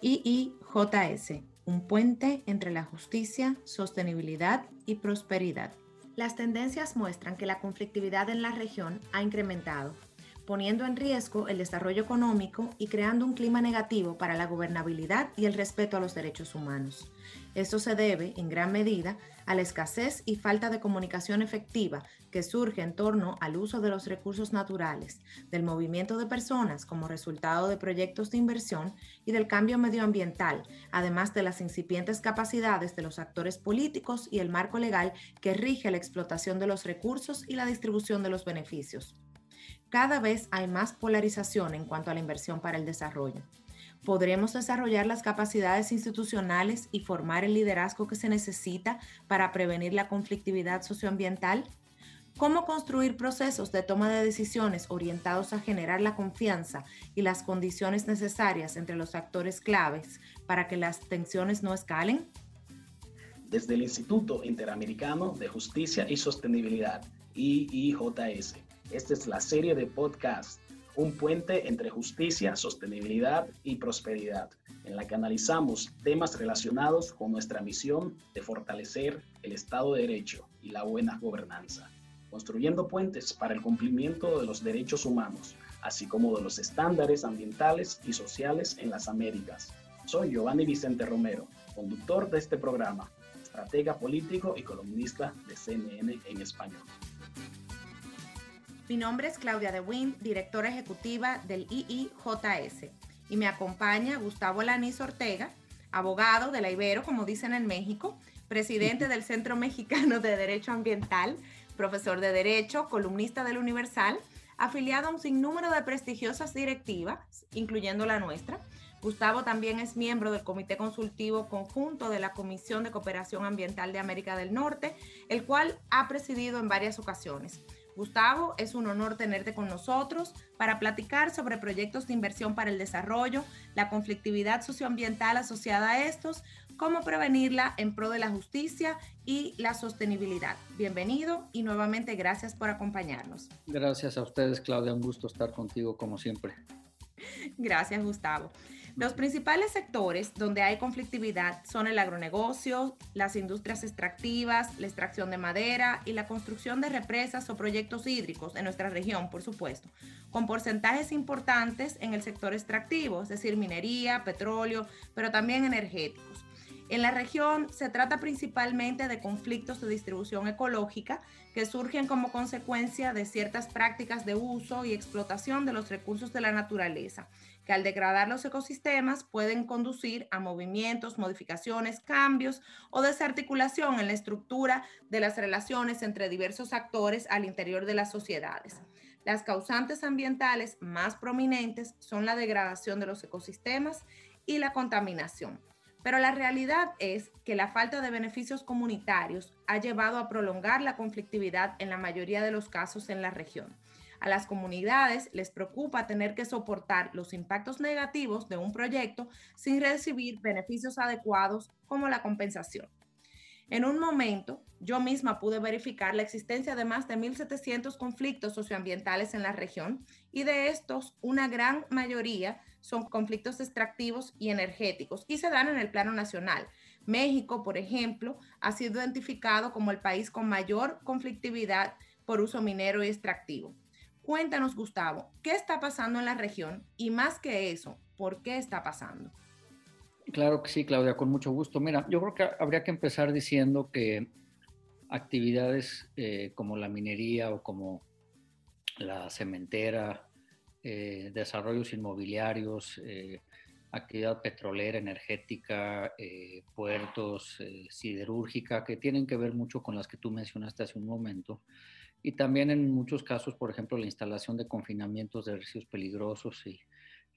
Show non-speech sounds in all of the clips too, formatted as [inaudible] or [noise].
IIJS, un puente entre la justicia, sostenibilidad y prosperidad. Las tendencias muestran que la conflictividad en la región ha incrementado poniendo en riesgo el desarrollo económico y creando un clima negativo para la gobernabilidad y el respeto a los derechos humanos. Esto se debe, en gran medida, a la escasez y falta de comunicación efectiva que surge en torno al uso de los recursos naturales, del movimiento de personas como resultado de proyectos de inversión y del cambio medioambiental, además de las incipientes capacidades de los actores políticos y el marco legal que rige la explotación de los recursos y la distribución de los beneficios cada vez hay más polarización en cuanto a la inversión para el desarrollo. ¿Podremos desarrollar las capacidades institucionales y formar el liderazgo que se necesita para prevenir la conflictividad socioambiental? ¿Cómo construir procesos de toma de decisiones orientados a generar la confianza y las condiciones necesarias entre los actores claves para que las tensiones no escalen? Desde el Instituto Interamericano de Justicia y Sostenibilidad, IIJS, esta es la serie de podcast Un puente entre justicia, sostenibilidad y prosperidad, en la que analizamos temas relacionados con nuestra misión de fortalecer el Estado de Derecho y la buena gobernanza, construyendo puentes para el cumplimiento de los derechos humanos, así como de los estándares ambientales y sociales en las Américas. Soy Giovanni Vicente Romero, conductor de este programa, estratega político y columnista de CNN en español. Mi nombre es Claudia De Wind, directora ejecutiva del IIJS, y me acompaña Gustavo Lanís Ortega, abogado de la Ibero, como dicen en México, presidente del Centro Mexicano de Derecho Ambiental, profesor de Derecho, columnista del Universal, afiliado a un sinnúmero de prestigiosas directivas, incluyendo la nuestra. Gustavo también es miembro del Comité Consultivo Conjunto de la Comisión de Cooperación Ambiental de América del Norte, el cual ha presidido en varias ocasiones. Gustavo, es un honor tenerte con nosotros para platicar sobre proyectos de inversión para el desarrollo, la conflictividad socioambiental asociada a estos, cómo prevenirla en pro de la justicia y la sostenibilidad. Bienvenido y nuevamente gracias por acompañarnos. Gracias a ustedes, Claudia. Un gusto estar contigo como siempre. Gracias, Gustavo. Los principales sectores donde hay conflictividad son el agronegocio, las industrias extractivas, la extracción de madera y la construcción de represas o proyectos hídricos en nuestra región, por supuesto, con porcentajes importantes en el sector extractivo, es decir, minería, petróleo, pero también energéticos. En la región se trata principalmente de conflictos de distribución ecológica que surgen como consecuencia de ciertas prácticas de uso y explotación de los recursos de la naturaleza, que al degradar los ecosistemas pueden conducir a movimientos, modificaciones, cambios o desarticulación en la estructura de las relaciones entre diversos actores al interior de las sociedades. Las causantes ambientales más prominentes son la degradación de los ecosistemas y la contaminación. Pero la realidad es que la falta de beneficios comunitarios ha llevado a prolongar la conflictividad en la mayoría de los casos en la región. A las comunidades les preocupa tener que soportar los impactos negativos de un proyecto sin recibir beneficios adecuados como la compensación. En un momento, yo misma pude verificar la existencia de más de 1.700 conflictos socioambientales en la región y de estos, una gran mayoría son conflictos extractivos y energéticos y se dan en el plano nacional. México, por ejemplo, ha sido identificado como el país con mayor conflictividad por uso minero y extractivo. Cuéntanos, Gustavo, ¿qué está pasando en la región? Y más que eso, ¿por qué está pasando? Claro que sí, Claudia, con mucho gusto. Mira, yo creo que habría que empezar diciendo que actividades eh, como la minería o como la cementera, eh, desarrollos inmobiliarios, eh, actividad petrolera, energética, puertos, siderúrgica, que tienen que ver mucho con las que tú mencionaste hace un momento, y también en muchos casos, por ejemplo, la instalación de confinamientos de residuos peligrosos y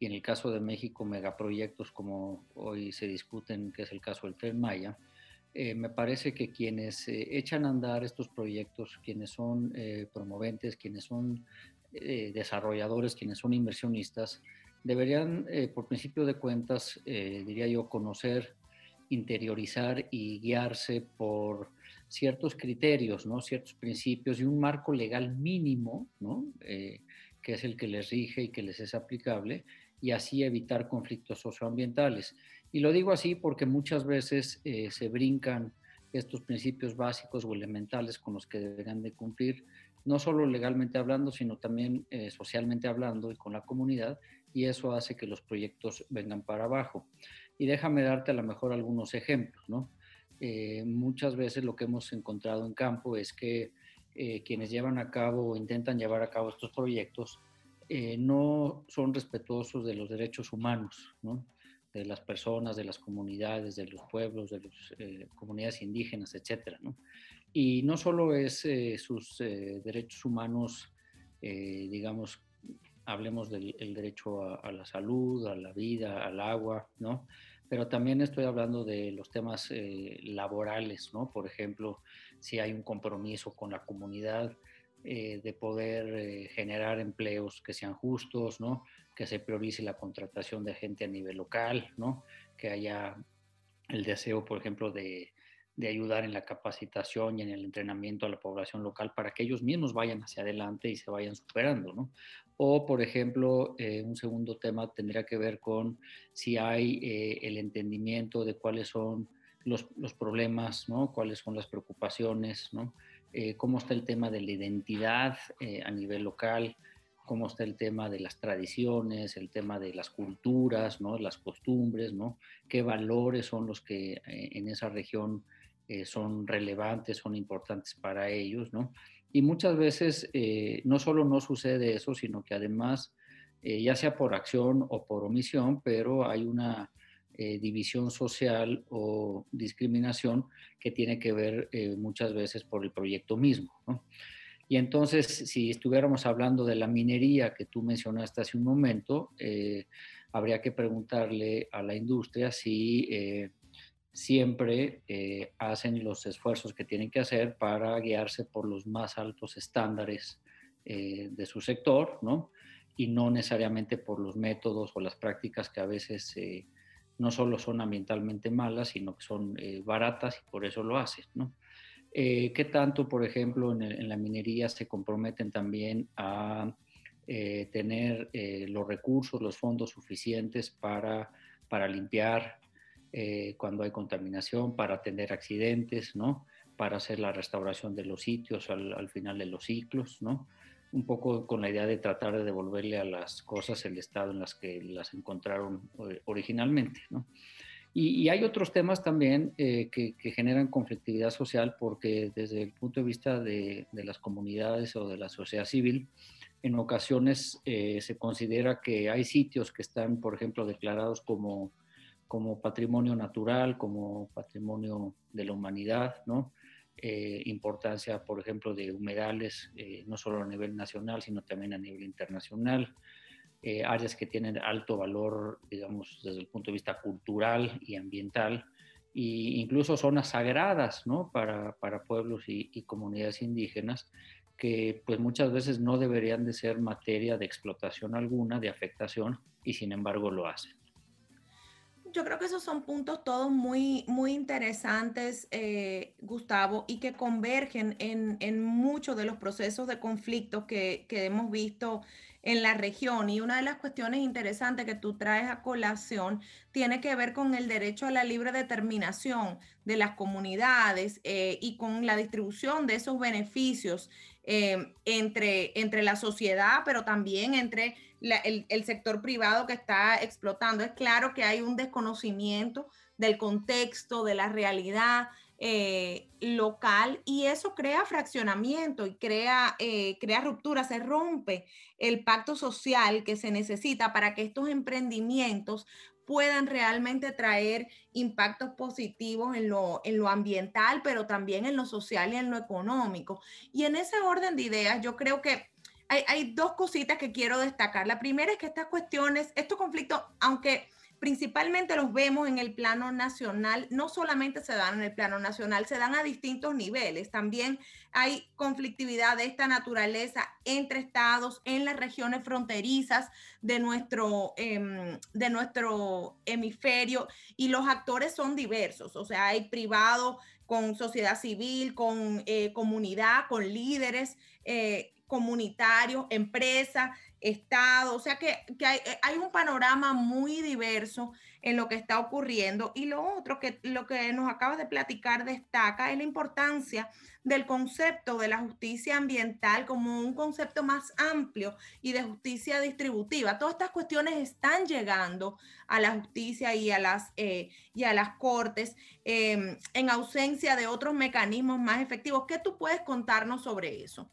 y en el caso de México megaproyectos como hoy se discuten, que es el caso del Tren Maya, eh, me parece que quienes eh, echan a andar estos proyectos, quienes son eh, promoventes, quienes son desarrolladores, quienes son inversionistas, deberían, por principio de cuentas, diría yo, conocer, interiorizar y guiarse por ciertos criterios, ¿no? ciertos principios y un marco legal mínimo, ¿no? que es el que les rige y que les es aplicable, y así evitar conflictos socioambientales. Y lo digo así porque muchas veces eh, se brincan estos principios básicos o elementales con los que deberán de cumplir, no solo legalmente hablando, sino también eh, socialmente hablando y con la comunidad, y eso hace que los proyectos vengan para abajo. Y déjame darte a lo mejor algunos ejemplos, ¿no? Eh, muchas veces lo que hemos encontrado en campo es que quienes llevan a cabo o intentan llevar a cabo estos proyectos no son respetuosos de los derechos humanos, ¿no? de las personas, de las comunidades, de los pueblos, de las eh, comunidades indígenas, etcétera, ¿no? Y no solo es eh, sus eh, derechos humanos, digamos, hablemos del derecho a, a, la salud, a la vida, al agua, ¿no? Pero también estoy hablando de los temas laborales, ¿no? Por ejemplo, si hay un compromiso con la comunidad, de poder generar empleos que sean justos, ¿no? que se priorice la contratación de gente a nivel local, ¿no? que haya el deseo, por ejemplo, de, de ayudar en la capacitación y en el entrenamiento a la población local para que ellos mismos vayan hacia adelante y se vayan superando, ¿no? O, por ejemplo, eh, un segundo tema tendría que ver con si hay eh, el entendimiento de cuáles son los, los, problemas, ¿no? Cuáles son las preocupaciones, ¿no? Eh, cómo está el tema de la identidad a nivel local, cómo está el tema de las tradiciones, el tema de las culturas, ¿no? las costumbres, ¿no? qué valores son los que en esa región eh, son relevantes, son importantes para ellos. ¿no? Y muchas veces eh, no solo no sucede eso, sino que además, ya sea por acción o por omisión, pero hay una división social o discriminación que tiene que ver muchas veces por el proyecto mismo. ¿no? Y entonces, si estuviéramos hablando de la minería que tú mencionaste hace un momento, eh, habría que preguntarle a la industria si eh, siempre eh, hacen los esfuerzos que tienen que hacer para guiarse por los más altos estándares de su sector, ¿no? Y no necesariamente por los métodos o las prácticas que a veces no solo son ambientalmente malas, sino que son baratas y por eso lo hacen, ¿no? Eh, ¿Qué tanto, por ejemplo, en, la minería se comprometen también a eh, tener eh, los recursos, los fondos suficientes para, para limpiar cuando hay contaminación, para atender accidentes, ¿no? para hacer la restauración de los sitios al, al, final de los ciclos, ¿no? un poco con la idea de tratar de devolverle a las cosas el estado en las que las encontraron originalmente. ¿no? Y, hay otros temas también eh, que, generan conflictividad social porque desde el punto de vista de, las comunidades o de la sociedad civil, en ocasiones eh, se considera que hay sitios que están, por ejemplo, declarados como, como patrimonio natural, como patrimonio de la humanidad, ¿no? Eh, importancia, por ejemplo, de humedales, no solo a nivel nacional, sino también a nivel internacional. Eh, áreas que tienen alto valor, digamos, desde el punto de vista cultural y ambiental, e incluso zonas sagradas, ¿no? Para, para pueblos y, y, comunidades indígenas, que pues muchas veces no deberían de ser materia de explotación alguna, de afectación, y sin embargo lo hacen. Yo creo que esos son puntos todos muy, muy interesantes, eh, Gustavo, y que convergen en, en muchos de los procesos de conflicto que, que hemos visto en la región. Y una de las cuestiones interesantes que tú traes a colación tiene que ver con el derecho a la libre determinación de las comunidades eh, y con la distribución de esos beneficios eh, entre, entre la sociedad, pero también entre el, el sector privado que está explotando. Es claro que hay un desconocimiento del contexto, de la realidad, eh, local y eso crea fraccionamiento y crea, eh, crea ruptura, se rompe el pacto social que se necesita para que estos emprendimientos puedan realmente traer impactos positivos en lo, en lo ambiental, pero también en lo social y en lo económico. Y en ese orden de ideas, yo creo que hay, hay dos cositas que quiero destacar. La primera es que estas cuestiones, estos conflictos, aunque principalmente los vemos en el plano nacional, no solamente se dan en el plano nacional, se dan a distintos niveles. También hay conflictividad de esta naturaleza entre estados en las regiones fronterizas de nuestro, em, de nuestro hemisferio y los actores son diversos, o sea, hay privado con sociedad civil, con eh, comunidad, con líderes. Eh, comunitarios, empresas Estado, o sea que, hay, hay, un panorama muy diverso en lo que está ocurriendo. Y lo otro que lo que nos acabas de platicar destaca es la importancia del concepto de la justicia ambiental como un concepto más amplio y de justicia distributiva. Todas estas cuestiones están llegando a la justicia y a las, eh, y a las cortes em, en ausencia de otros mecanismos más efectivos. ¿Qué tú puedes contarnos sobre eso?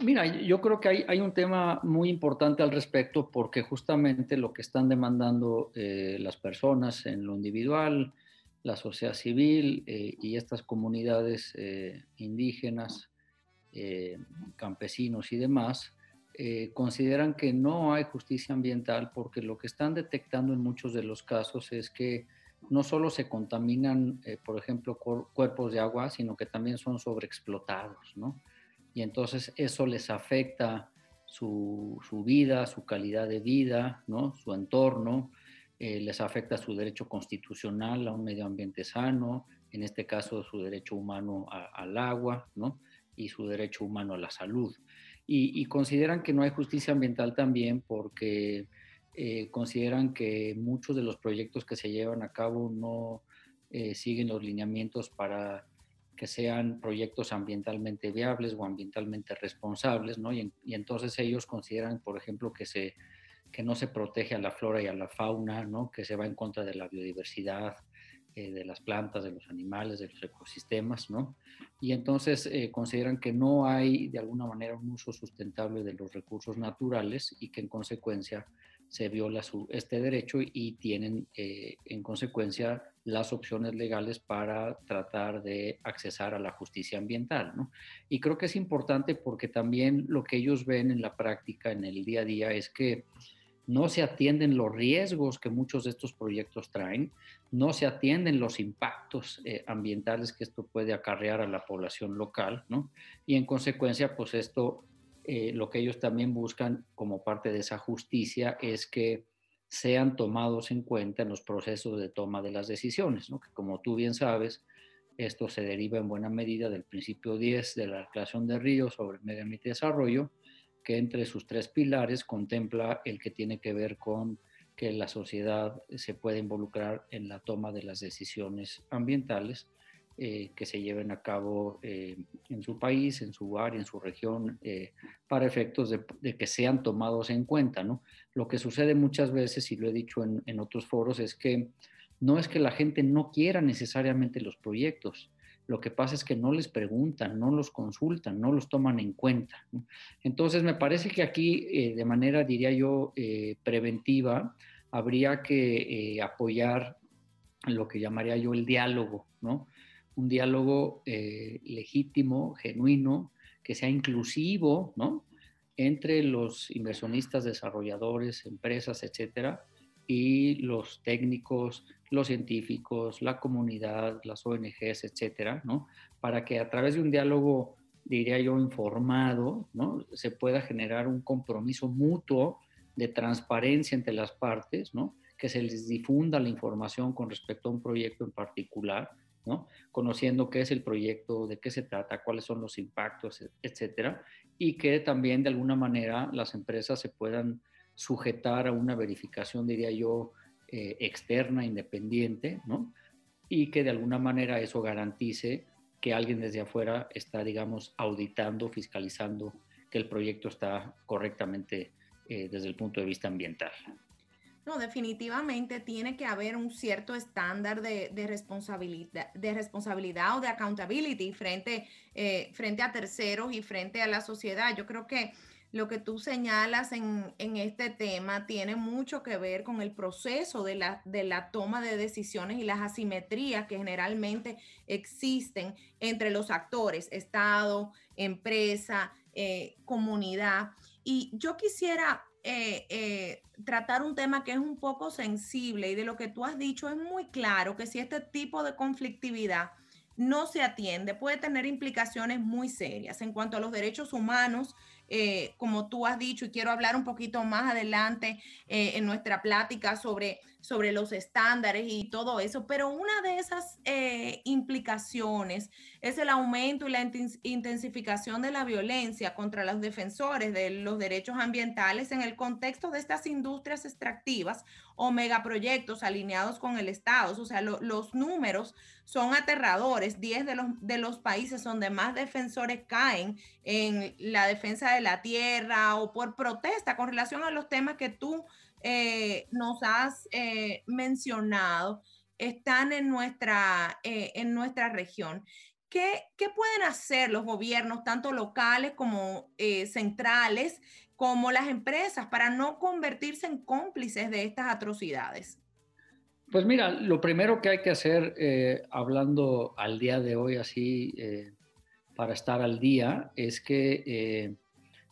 Mira, yo creo que hay, un tema muy importante al respecto porque justamente lo que están demandando eh, las personas en lo individual, la sociedad civil eh, y estas comunidades eh, indígenas, campesinos y demás, consideran que no hay justicia ambiental porque lo que están detectando en muchos de los casos es que no solo se contaminan, por ejemplo, cuerpos de agua, sino que también son sobreexplotados, ¿no? Y entonces eso les afecta su, vida, su calidad de vida, ¿no? su entorno, eh, les afecta su derecho constitucional a un medio ambiente sano, en este caso su derecho humano al agua ¿no? y su derecho humano a la salud. Y, consideran que no hay justicia ambiental también porque eh, consideran que muchos de los proyectos que se llevan a cabo no eh, siguen los lineamientos para que sean proyectos ambientalmente viables o ambientalmente responsables, ¿no? Y, entonces ellos consideran, por ejemplo, que, se, que no se protege a la flora y a la fauna, ¿no? Que se va en contra de la biodiversidad, eh, de las plantas, de los animales, de los ecosistemas, ¿no? Y entonces eh, consideran que no hay de alguna manera un uso sustentable de los recursos naturales y que en consecuencia se viola su, este derecho y tienen eh, en consecuencia las opciones legales para tratar de accesar a la justicia ambiental. ¿no? Y creo que es importante porque también lo que ellos ven en la práctica, en el día a día, es que no se atienden los riesgos que muchos de estos proyectos traen, no se atienden los impactos eh, ambientales que esto puede acarrear a la población local, ¿no? Y en consecuencia, pues esto eh, lo que ellos también buscan como parte de esa justicia es que sean tomados en cuenta en los procesos de toma de las decisiones, que como tú bien sabes, esto se deriva en buena medida del principio 10 de la Declaración de Río sobre Medio Ambiente y Desarrollo, que entre sus tres pilares contempla el que tiene que ver con que la sociedad se puede involucrar en la toma de las decisiones ambientales eh, que se lleven a cabo eh, en su país, en su área, en su región, eh, para efectos de, que sean tomados en cuenta. ¿no? Lo que sucede muchas veces, y lo he dicho en, en, otros foros, es que no es que la gente no quiera necesariamente los proyectos, lo que pasa es que no les preguntan, no los consultan, no los toman en cuenta. Entonces, me parece que aquí, de manera, diría yo, preventiva, habría que apoyar lo que llamaría yo el diálogo, ¿no? Un diálogo eh, legítimo, genuino, que sea inclusivo, ¿no? Entre los inversionistas, desarrolladores, empresas, etcétera, y los técnicos, los científicos, la comunidad, las ONGs, etcétera, ¿no? Para que a través de un diálogo, diría yo, informado, ¿no? Se pueda generar un compromiso mutuo de transparencia entre las partes, ¿no? Que se les difunda la información con respecto a un proyecto en particular, Conociendo qué es el proyecto, de qué se trata, cuáles son los impactos, etcétera, y que también de alguna manera las empresas se puedan sujetar a una verificación, diría yo, eh, externa, independiente, Y que de alguna manera eso garantice que alguien desde afuera está, digamos, auditando, fiscalizando que el proyecto está correctamente eh, desde el punto de vista ambiental. No, definitivamente tiene que haber un cierto estándar de, responsabilidad, de responsabilidad o de accountability frente, eh, frente a terceros y frente a la sociedad. Yo creo que lo que tú señalas en, este tema tiene mucho que ver con el proceso de la, de la, toma de decisiones y las asimetrías que generalmente existen entre los actores, Estado, empresa, eh, comunidad. Y yo quisiera eh, eh, tratar un tema que es un poco sensible y de lo que tú has dicho es muy claro que si este tipo de conflictividad no se atiende puede tener implicaciones muy serias. En cuanto a los derechos humanos eh, como tú has dicho, y quiero hablar un poquito más adelante eh, en nuestra plática sobre, sobre los estándares y todo eso, pero una de esas eh, implicaciones es el aumento y la intensificación de la violencia contra los defensores de los derechos ambientales en el contexto de estas industrias extractivas o megaproyectos alineados con el Estado. O sea, los números son aterradores. Diez de los, de los países donde más defensores caen en la defensa de la tierra o por protesta con relación a los temas que tú eh, nos has eh, mencionado están en nuestra, eh, en nuestra región. ¿Qué, ¿Qué, pueden hacer los gobiernos, tanto locales como centrales, como las empresas, para no convertirse en cómplices de estas atrocidades? Pues mira, lo primero que hay que hacer, hablando al día de hoy así, para estar al día, es que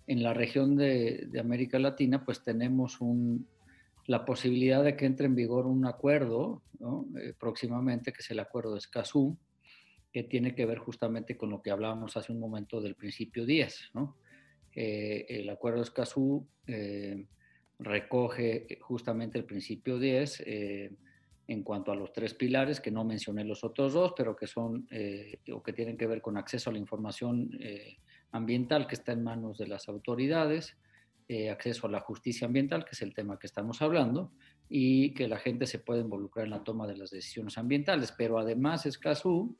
en la región de, de, América Latina, pues tenemos un, la posibilidad de que entre en vigor un acuerdo eh, próximamente, que es el acuerdo de Escazú, que tiene que ver justamente con lo que hablábamos hace un momento del principio 10. Eh, el acuerdo de Escazú eh, recoge justamente el principio 10 en cuanto a los tres pilares, que no mencioné los otros dos, pero que son o que tienen que ver con acceso a la información ambiental que está en manos de las autoridades, eh, acceso a la justicia ambiental, que es el tema que estamos hablando, y que la gente se pueda involucrar en la toma de las decisiones ambientales. Pero además Escazú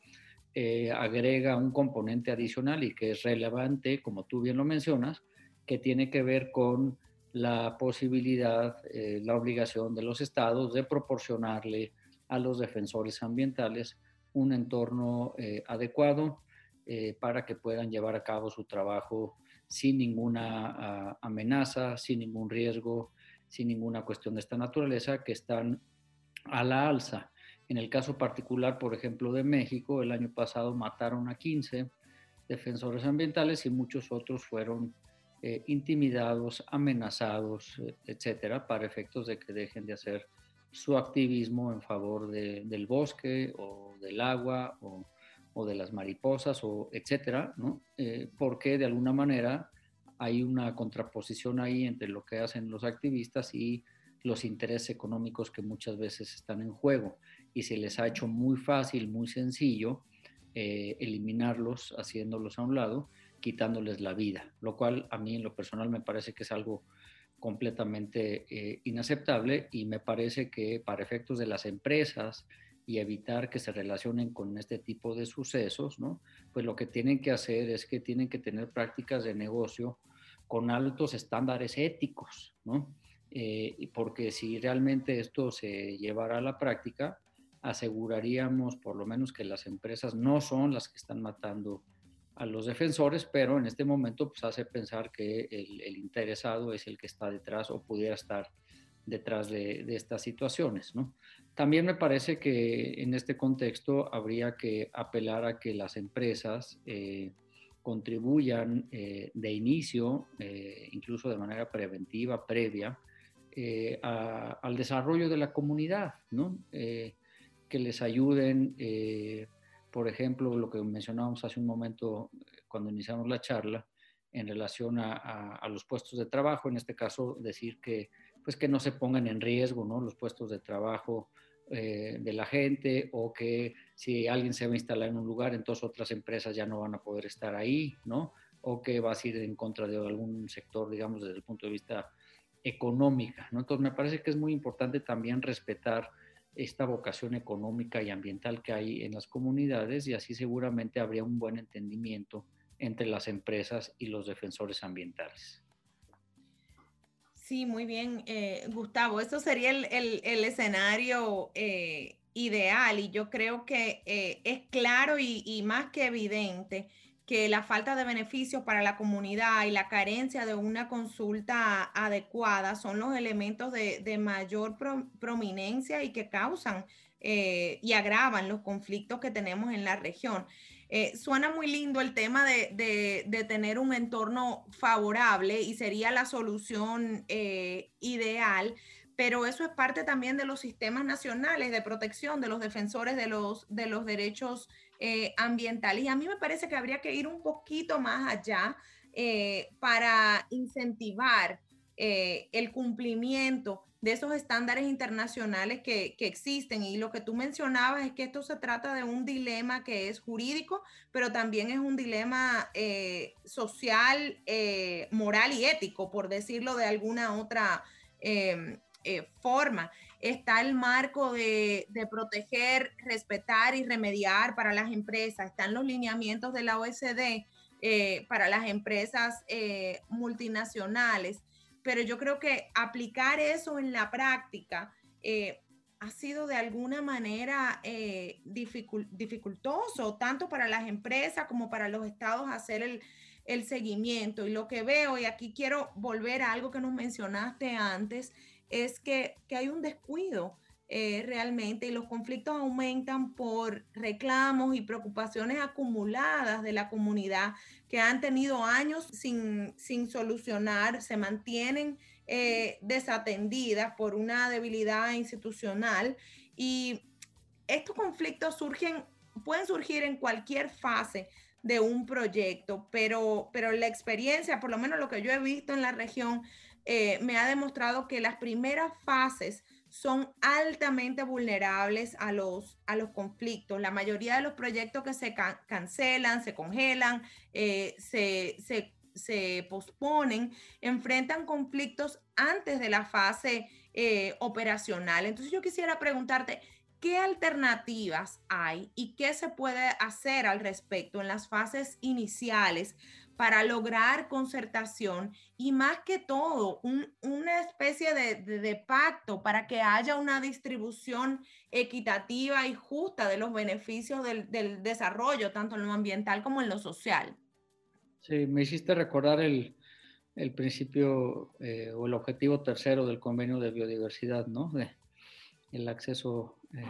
eh, agrega un componente adicional y que es relevante, como tú bien lo mencionas, que tiene que ver con la posibilidad, eh, la obligación de los estados de proporcionarle a los defensores ambientales un entorno adecuado para que puedan llevar a cabo su trabajo sin ninguna ah, amenaza, sin ningún riesgo, sin ninguna cuestión de esta naturaleza, que están a la alza. En el caso particular, por ejemplo, de México, el año pasado mataron a 15 defensores ambientales y muchos otros fueron eh, intimidados, amenazados, eh, etcétera, para efectos de que dejen de hacer su activismo en favor del bosque o del agua o o de las mariposas o etcétera, ¿no? Eh, porque de alguna manera hay una contraposición ahí entre lo que hacen los activistas y los intereses económicos que muchas veces están en juego y se les ha hecho muy fácil, muy sencillo eh, eliminarlos, haciéndolos a un lado, quitándoles la vida, lo cual a mí en lo personal me parece que es algo completamente eh, inaceptable y me parece que para efectos de las empresas y evitar que se relacionen con este tipo de sucesos, ¿no? Pues lo que tienen que hacer es que tienen que tener prácticas de negocio con altos estándares éticos, ¿no? Eh, porque si realmente esto se llevara a la práctica, aseguraríamos por lo menos que las empresas no son las que están matando a los defensores, pero en este momento pues hace pensar que el, el interesado es el que está detrás o pudiera estar detrás de, estas situaciones. ¿no? También me parece que en este contexto habría que apelar a que las empresas eh, contribuyan eh, de inicio, eh, incluso de manera preventiva, previa, al desarrollo de la comunidad, ¿no? que les ayuden, por ejemplo, lo que mencionábamos hace un momento cuando iniciamos la charla, en relación a los puestos de trabajo, en este caso decir que pues que no se pongan en riesgo ¿no? los puestos de trabajo eh, de la gente o que si alguien se va a instalar en un lugar, entonces otras empresas ya no van a poder estar ahí, ¿no? O que va a ir en contra de algún sector, digamos, desde el punto de vista económica, ¿no? Entonces me parece que es muy importante también respetar esta vocación económica y ambiental que hay en las comunidades y así seguramente habría un buen entendimiento entre las empresas y los defensores ambientales. Sí, muy bien, eh, Gustavo. Eso sería el, escenario eh, ideal y yo creo que eh, es claro y, más que evidente que la falta de beneficios para la comunidad y la carencia de una consulta adecuada son los elementos de, mayor prominencia y que causan y agravan los conflictos que tenemos en la región. Eh, suena muy lindo el tema de, tener un entorno favorable y sería la solución eh, ideal, pero eso es parte también de los sistemas nacionales de protección de los defensores de los, de los derechos eh, ambientales. Y a mí me parece que habría que ir un poquito más allá para incentivar el cumplimiento de esos estándares internacionales que, existen. Y lo que tú mencionabas es que esto se trata de un dilema que es jurídico, pero también es un dilema eh, social, moral y ético, por decirlo de alguna otra forma. Está el marco de, proteger, respetar y remediar para las empresas, están los lineamientos de la OSD eh, para las empresas eh, multinacionales, pero yo creo que aplicar eso en la práctica eh, ha sido de alguna manera dificultoso, tanto para las empresas como para los estados hacer el, el seguimiento. Y lo que veo, y aquí quiero volver a algo que nos mencionaste antes, es que, hay un descuido eh, realmente y los conflictos aumentan por reclamos y preocupaciones acumuladas de la comunidad que han tenido años sin, solucionar, se mantienen eh, desatendidas por una debilidad institucional. Y estos conflictos surgen, pueden surgir en cualquier fase de un proyecto, pero, pero la experiencia, por lo menos lo que yo he visto en la región, eh, me ha demostrado que las primeras fases son altamente vulnerables a los, a los conflictos. La mayoría de los proyectos que se cancelan, se congelan, eh, se, se, posponen, enfrentan conflictos antes de la fase eh, operacional. Entonces yo quisiera preguntarte, ¿qué alternativas hay y qué se puede hacer al respecto en las fases iniciales para lograr concertación y más que todo una especie de, pacto para que haya una distribución equitativa y justa de los beneficios del, desarrollo, tanto en lo ambiental como en lo social. Sí, me hiciste recordar el, principio eh, o el objetivo tercero del convenio de biodiversidad, ¿no? De, el acceso eh,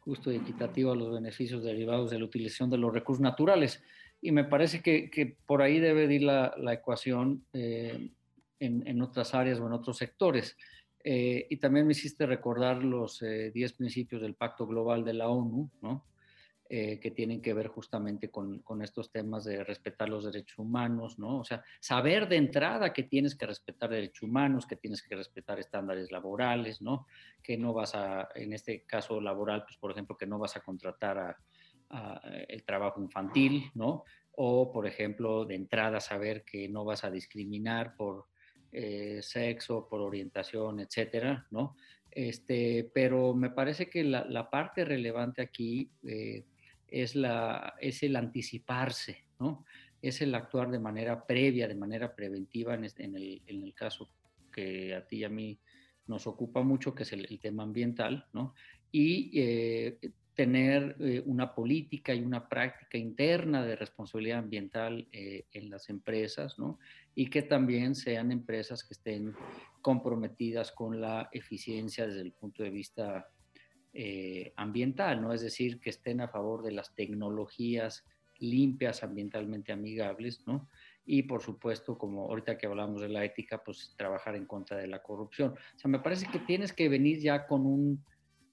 justo y equitativo a los beneficios derivados de la utilización de los recursos naturales y me parece que, por ahí debe ir la, ecuación eh, en, otras áreas o en otros sectores. Eh, y también me hiciste recordar los 10 eh, principios del Pacto Global de la ONU, ¿no? que tienen que ver justamente con, con, estos temas de respetar los derechos humanos, ¿no? O sea, saber de entrada que tienes que respetar derechos humanos, que tienes que respetar estándares laborales, ¿no? Que no vas a, en este caso laboral, pues por ejemplo, que no vas a contratar a, el trabajo infantil, ¿no? O, por ejemplo, de entrada saber que no vas a discriminar por eh, sexo, por orientación, etcétera, ¿no? Este, pero me parece que la, parte relevante aquí eh, es, la, es el anticiparse, ¿no? Es el actuar de manera previa, de manera preventiva en, en, el, en el, caso que a ti y a mí nos ocupa mucho, que es el, tema ambiental, ¿no? Y eh, tener eh, una política y una práctica interna de responsabilidad ambiental eh, en las empresas, ¿no? Y que también sean empresas que estén comprometidas con la eficiencia desde el punto de vista eh, ambiental, ¿no? Es decir, que estén a favor de las tecnologías limpias, ambientalmente amigables, ¿no? Y por supuesto, como ahorita que hablamos de la ética, pues trabajar en contra de la corrupción. O sea, me parece que tienes que venir ya con un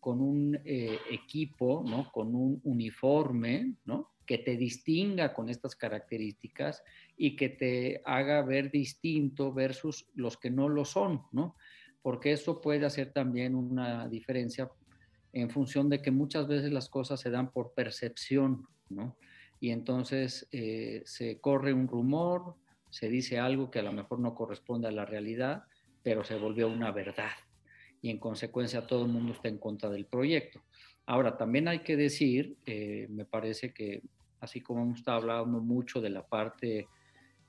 con un eh, equipo, ¿no? con un uniforme, ¿no? que te distinga con estas características y que te haga ver distinto versus los que no lo son, ¿no? Porque eso puede hacer también una diferencia en función de que muchas veces las cosas se dan por percepción, ¿no? Y entonces eh, se corre un rumor, se dice algo que a lo mejor no corresponde a la realidad, pero se volvió una verdad, y en consecuencia todo el mundo está en contra del proyecto. Ahora, también hay que decir, eh, me parece que así como hemos estado hablando mucho de la parte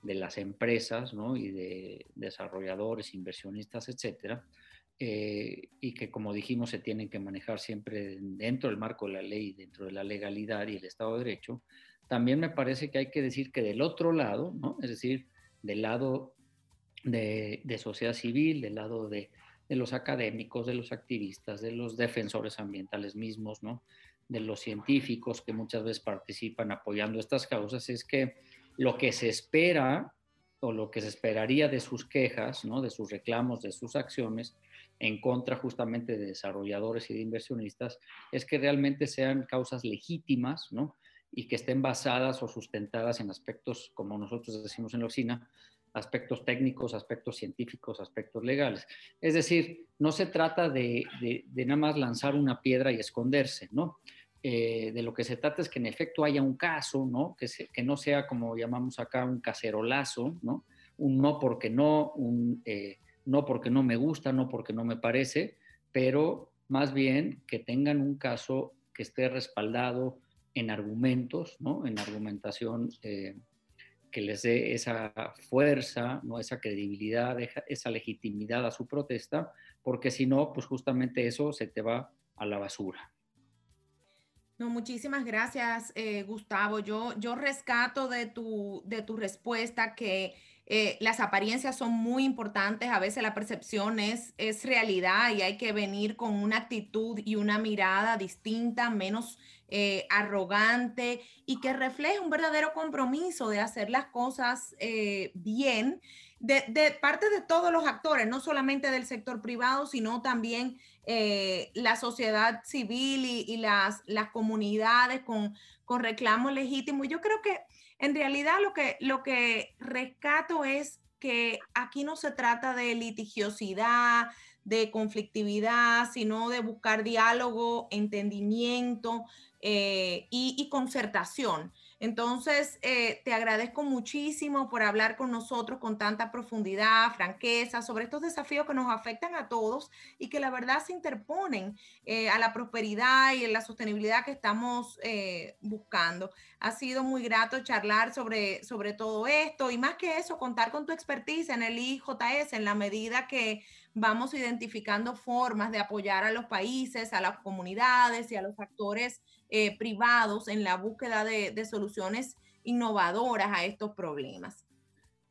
de las empresas ¿no? y de desarrolladores, inversionistas, etcétera, eh, y que como dijimos se tienen que manejar siempre dentro del marco de la ley, dentro de la legalidad y el Estado de Derecho, también me parece que hay que decir que del otro lado, ¿no? es decir, del lado de, de sociedad civil, del lado de de los académicos, de los activistas, de los defensores ambientales mismos, ¿no? de los científicos que muchas veces participan apoyando estas causas, es que lo que se espera o lo que se esperaría de sus quejas, ¿no? de sus reclamos, de sus acciones en contra justamente de desarrolladores y de inversionistas, es que realmente sean causas legítimas, ¿no? y que estén basadas o sustentadas en aspectos, como nosotros decimos en la oficina, aspectos técnicos, aspectos científicos, aspectos legales. Es decir, no se trata de, nada más lanzar una piedra y esconderse, ¿no? Eh, de lo que se trata es que en efecto haya un caso, ¿no? Que, que no sea como llamamos acá un cacerolazo, ¿no? Un no porque no, un eh, no porque no me gusta, no porque no me parece, pero más bien que tengan un caso que esté respaldado en argumentos, ¿no? En argumentación eh, que les dé esa fuerza, ¿no? esa credibilidad, esa legitimidad a su protesta, porque si no, pues justamente eso se te va a la basura. No, muchísimas gracias, eh, Gustavo. Yo, yo rescato de tu, de tu respuesta que eh, las apariencias son muy importantes, a veces la percepción es, es realidad y hay que venir con una actitud y una mirada distinta, menos eh, arrogante y que refleje un verdadero compromiso de hacer las cosas eh, bien de, parte de todos los actores, no solamente del sector privado, sino también la sociedad civil y, las, las comunidades con, con reclamos legítimos. Yo creo que en realidad lo que, lo que rescato es que aquí no se trata de litigiosidad, de conflictividad, sino de buscar diálogo, entendimiento eh, y, concertación. Entonces, eh, te agradezco muchísimo por hablar con nosotros con tanta profundidad, franqueza, sobre estos desafíos que nos afectan a todos y que la verdad se interponen eh, a la prosperidad y en la sostenibilidad que estamos eh, buscando. Ha sido muy grato charlar sobre, sobre todo esto y más que eso, contar con tu expertise en el IJS en la medida que vamos identificando formas de apoyar a los países, a las comunidades y a los actores eh, privados en la búsqueda de, soluciones innovadoras a estos problemas.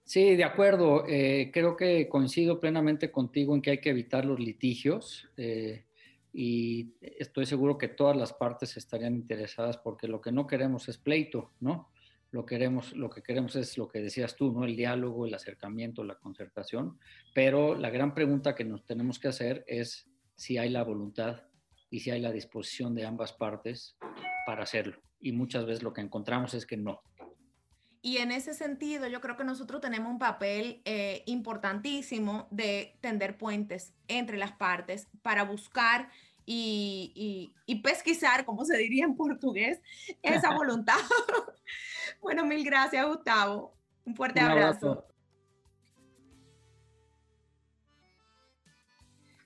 Sí, de acuerdo. Eh, creo que coincido plenamente contigo en que hay que evitar los litigios eh, y estoy seguro que todas las partes estarían interesadas porque lo que no queremos es pleito, ¿no? Lo, queremos, lo que queremos es lo que decías tú, ¿no? El diálogo, el acercamiento, la concertación. Pero la gran pregunta que nos tenemos que hacer es si hay la voluntad y si hay la disposición de ambas partes para hacerlo. Y muchas veces lo que encontramos es que no. Y en ese sentido, yo creo que nosotros tenemos un papel eh, importantísimo de tender puentes entre las partes para buscar y, y, pesquisar, como se diría en portugués, esa [laughs] voluntad. [laughs] bueno, mil gracias, Gustavo. Un fuerte abrazo.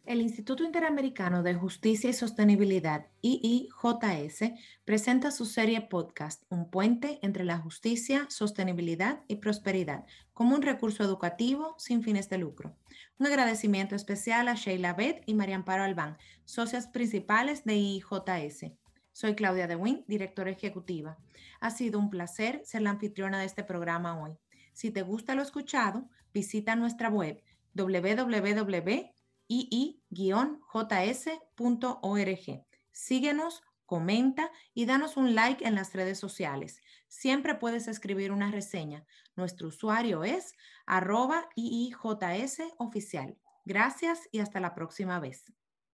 El Instituto Interamericano de Justicia y Sostenibilidad, IIJS, presenta su serie podcast Un puente entre la justicia, sostenibilidad y prosperidad, como un recurso educativo sin fines de lucro. Un agradecimiento especial a Sheila Beth y María Amparo Albán, socias principales de IIJS. Soy Claudia DeWin, directora ejecutiva. Ha sido un placer ser la anfitriona de este programa hoy. Si te gusta lo escuchado, visita nuestra web www ii-js.org. Síguenos, comenta y danos un like en las redes sociales. Siempre puedes escribir una reseña. Nuestro usuario es arroba iijs oficial. Gracias y hasta la próxima vez.